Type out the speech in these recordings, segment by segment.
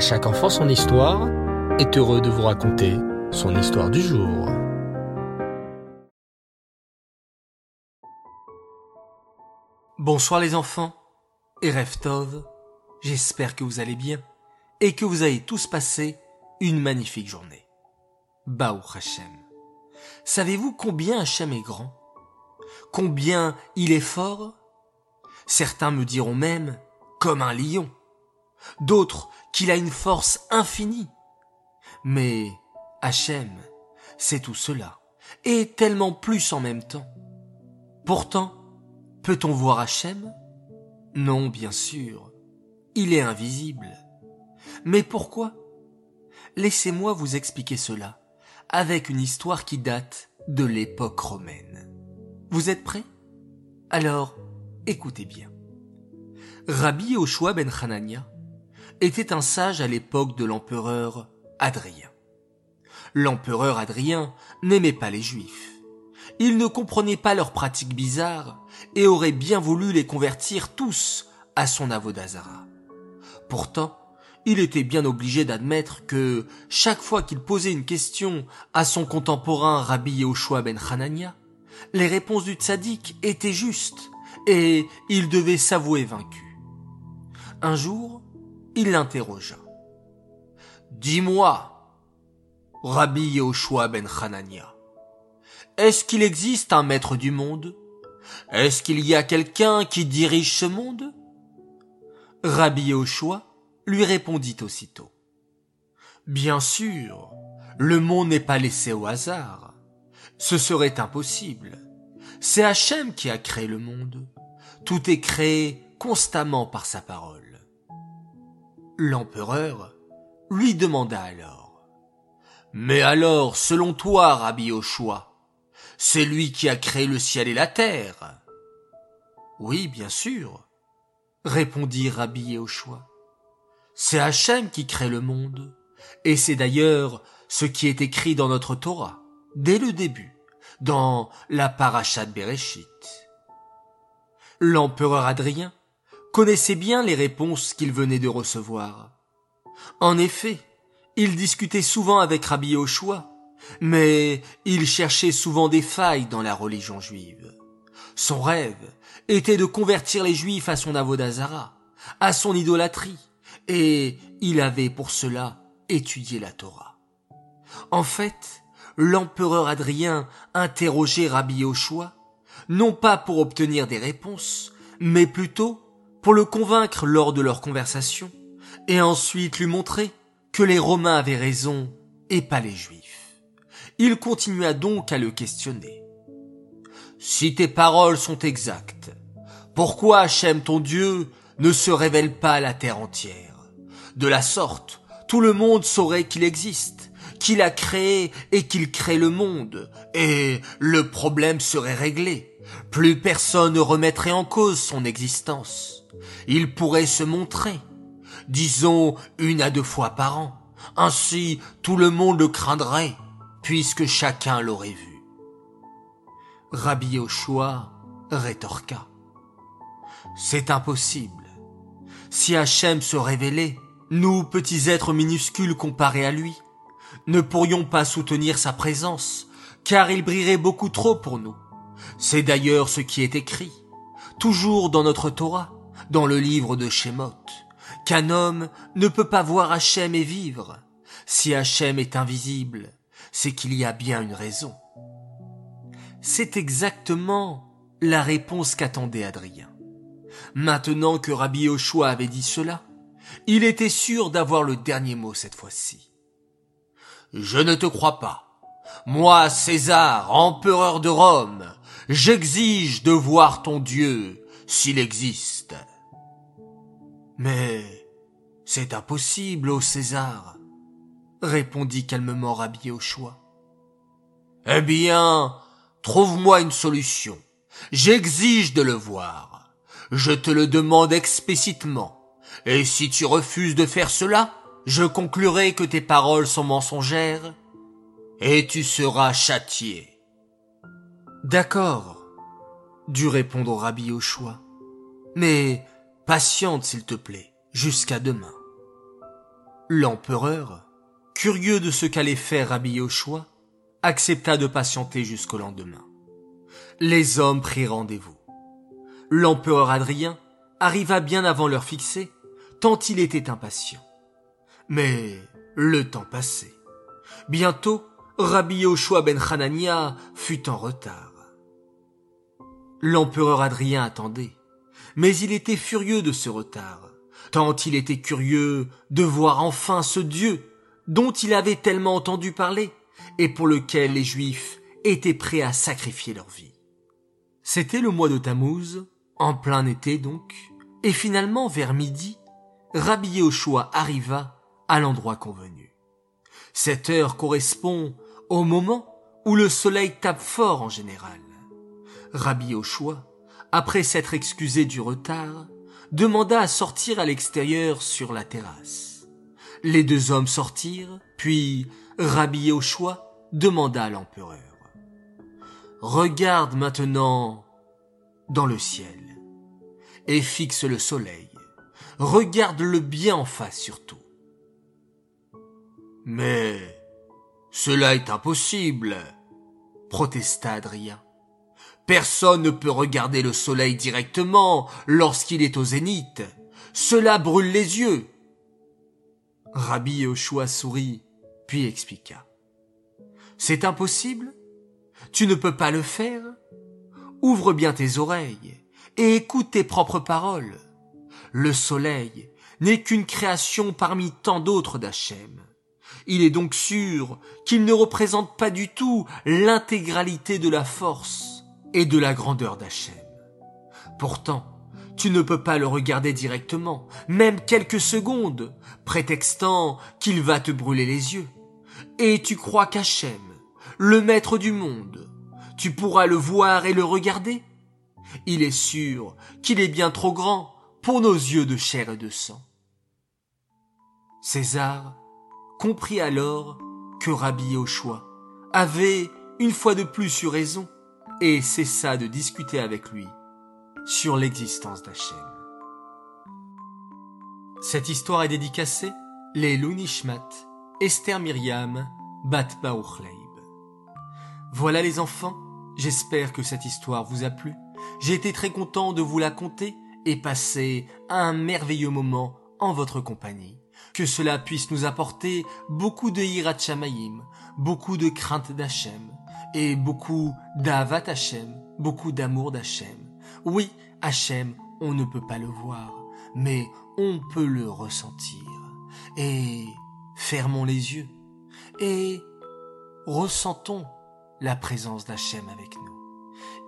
Chaque enfant son histoire est heureux de vous raconter son histoire du jour. Bonsoir les enfants et Reftov, j'espère que vous allez bien et que vous avez tous passé une magnifique journée. Baou Hashem. Savez-vous combien Hachem est grand? Combien il est fort? Certains me diront même comme un lion. D'autres qu'il a une force infinie. Mais Hachem, c'est tout cela, et tellement plus en même temps. Pourtant, peut-on voir Hachem? Non, bien sûr. Il est invisible. Mais pourquoi? Laissez-moi vous expliquer cela avec une histoire qui date de l'époque romaine. Vous êtes prêts? Alors, écoutez bien. Rabbi Oshua ben Hanania était un sage à l'époque de l'empereur Adrien. L'empereur Adrien n'aimait pas les juifs. Il ne comprenait pas leurs pratiques bizarres et aurait bien voulu les convertir tous à son avodazara. Pourtant, il était bien obligé d'admettre que chaque fois qu'il posait une question à son contemporain Rabbi Yehoshua ben Hanania, les réponses du tzaddik étaient justes et il devait s'avouer vaincu. Un jour, il l'interrogea. Dis-moi, Rabbi Yehoshua ben Hanania, est-ce qu'il existe un maître du monde? Est-ce qu'il y a quelqu'un qui dirige ce monde? Rabbi Yehoshua lui répondit aussitôt. Bien sûr, le monde n'est pas laissé au hasard. Ce serait impossible. C'est Hachem qui a créé le monde. Tout est créé constamment par sa parole. L'empereur lui demanda alors. Mais alors, selon toi, Rabbi Yoshua, c'est lui qui a créé le ciel et la terre? Oui, bien sûr, répondit Rabbi Yehoshua. C'est Hachem qui crée le monde. Et c'est d'ailleurs ce qui est écrit dans notre Torah, dès le début, dans la Parashat Bereshit. L'empereur Adrien connaissait bien les réponses qu'il venait de recevoir. En effet, il discutait souvent avec Rabbi Yoshua, mais il cherchait souvent des failles dans la religion juive. Son rêve était de convertir les juifs à son avodazara, à son idolâtrie, et il avait pour cela étudié la Torah. En fait, l'empereur Adrien interrogeait Rabbi Yoshua, non pas pour obtenir des réponses, mais plutôt pour le convaincre lors de leur conversation, et ensuite lui montrer que les Romains avaient raison et pas les Juifs. Il continua donc à le questionner. Si tes paroles sont exactes, pourquoi Hachem ton Dieu ne se révèle pas à la terre entière? De la sorte, tout le monde saurait qu'il existe, qu'il a créé et qu'il crée le monde, et le problème serait réglé. Plus personne ne remettrait en cause son existence. Il pourrait se montrer, disons une à deux fois par an. Ainsi, tout le monde le craindrait, puisque chacun l'aurait vu. Rabbi Yoshua rétorqua. C'est impossible. Si Hachem se révélait, nous, petits êtres minuscules comparés à lui, ne pourrions pas soutenir sa présence, car il brillerait beaucoup trop pour nous. C'est d'ailleurs ce qui est écrit, toujours dans notre Torah, dans le livre de Shemot, qu'un homme ne peut pas voir Hachem et vivre. Si Hachem est invisible, c'est qu'il y a bien une raison. C'est exactement la réponse qu'attendait Adrien. Maintenant que Rabbi Yoshua avait dit cela, il était sûr d'avoir le dernier mot cette fois-ci. Je ne te crois pas. Moi, César, empereur de Rome, j'exige de voir ton Dieu, s'il existe. Mais c'est impossible, ô César, répondit calmement Rabbi choix. Eh bien, trouve-moi une solution. J'exige de le voir. Je te le demande explicitement. Et si tu refuses de faire cela, je conclurai que tes paroles sont mensongères, et tu seras châtié. D'accord, dut répondre Rabbi choix. Mais patiente s'il te plaît, jusqu'à demain. L'empereur, curieux de ce qu'allait faire Rabbi Yoshua, accepta de patienter jusqu'au lendemain. Les hommes prirent rendez-vous. L'empereur Adrien arriva bien avant l'heure fixée, tant il était impatient. Mais le temps passait. Bientôt, Rabbi Yoshua ben Hanania fut en retard. L'empereur Adrien attendait, mais il était furieux de ce retard, tant il était curieux de voir enfin ce Dieu dont il avait tellement entendu parler et pour lequel les Juifs étaient prêts à sacrifier leur vie. C'était le mois de Tammuz, en plein été donc, et finalement vers midi, Rabbi Yoshua arriva à l'endroit convenu. Cette heure correspond au moment où le soleil tape fort en général. Rabbi Yoshua, après s'être excusé du retard, demanda à sortir à l'extérieur sur la terrasse. Les deux hommes sortirent, puis Rabbi Yoshua demanda à l'empereur. Regarde maintenant dans le ciel et fixe le soleil. Regarde-le bien en face surtout. Mais cela est impossible, protesta Adrien. Personne ne peut regarder le soleil directement lorsqu'il est au zénith. Cela brûle les yeux. Rabbi Yoshua sourit, puis expliqua. C'est impossible? Tu ne peux pas le faire? Ouvre bien tes oreilles et écoute tes propres paroles. Le soleil n'est qu'une création parmi tant d'autres d'Hachem. Il est donc sûr qu'il ne représente pas du tout l'intégralité de la force et de la grandeur d'Hachem. Pourtant, tu ne peux pas le regarder directement, même quelques secondes, prétextant qu'il va te brûler les yeux. Et tu crois qu'Hachem, le maître du monde, tu pourras le voir et le regarder? Il est sûr qu'il est bien trop grand pour nos yeux de chair et de sang. César comprit alors que Rabbi Yoshua avait une fois de plus eu raison et cessa de discuter avec lui sur l'existence d'Hachem. Cette histoire est dédicacée les Lunishmat, Esther Myriam, Bat Baouchleib. Voilà les enfants, j'espère que cette histoire vous a plu. J'ai été très content de vous la conter et passer un merveilleux moment en votre compagnie. Que cela puisse nous apporter beaucoup de hirat beaucoup de crainte d'Hachem, et beaucoup d'avat Hachem, beaucoup d'amour d'Hachem. Oui, Hachem, on ne peut pas le voir, mais on peut le ressentir. Et fermons les yeux et ressentons la présence d'Hachem avec nous.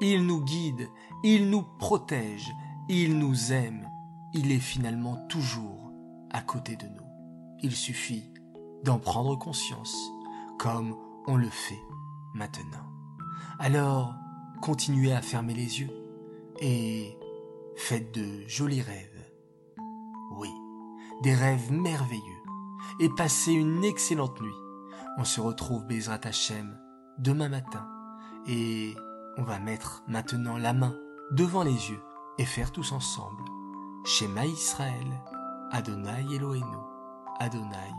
Il nous guide, il nous protège, il nous aime, il est finalement toujours à côté de nous. Il suffit d'en prendre conscience, comme on le fait maintenant. Alors, continuez à fermer les yeux et faites de jolis rêves. Oui, des rêves merveilleux et passez une excellente nuit. On se retrouve Bezrat Hachem demain matin et on va mettre maintenant la main devant les yeux et faire tous ensemble Shema Israël, Adonai Elohenu, Adonai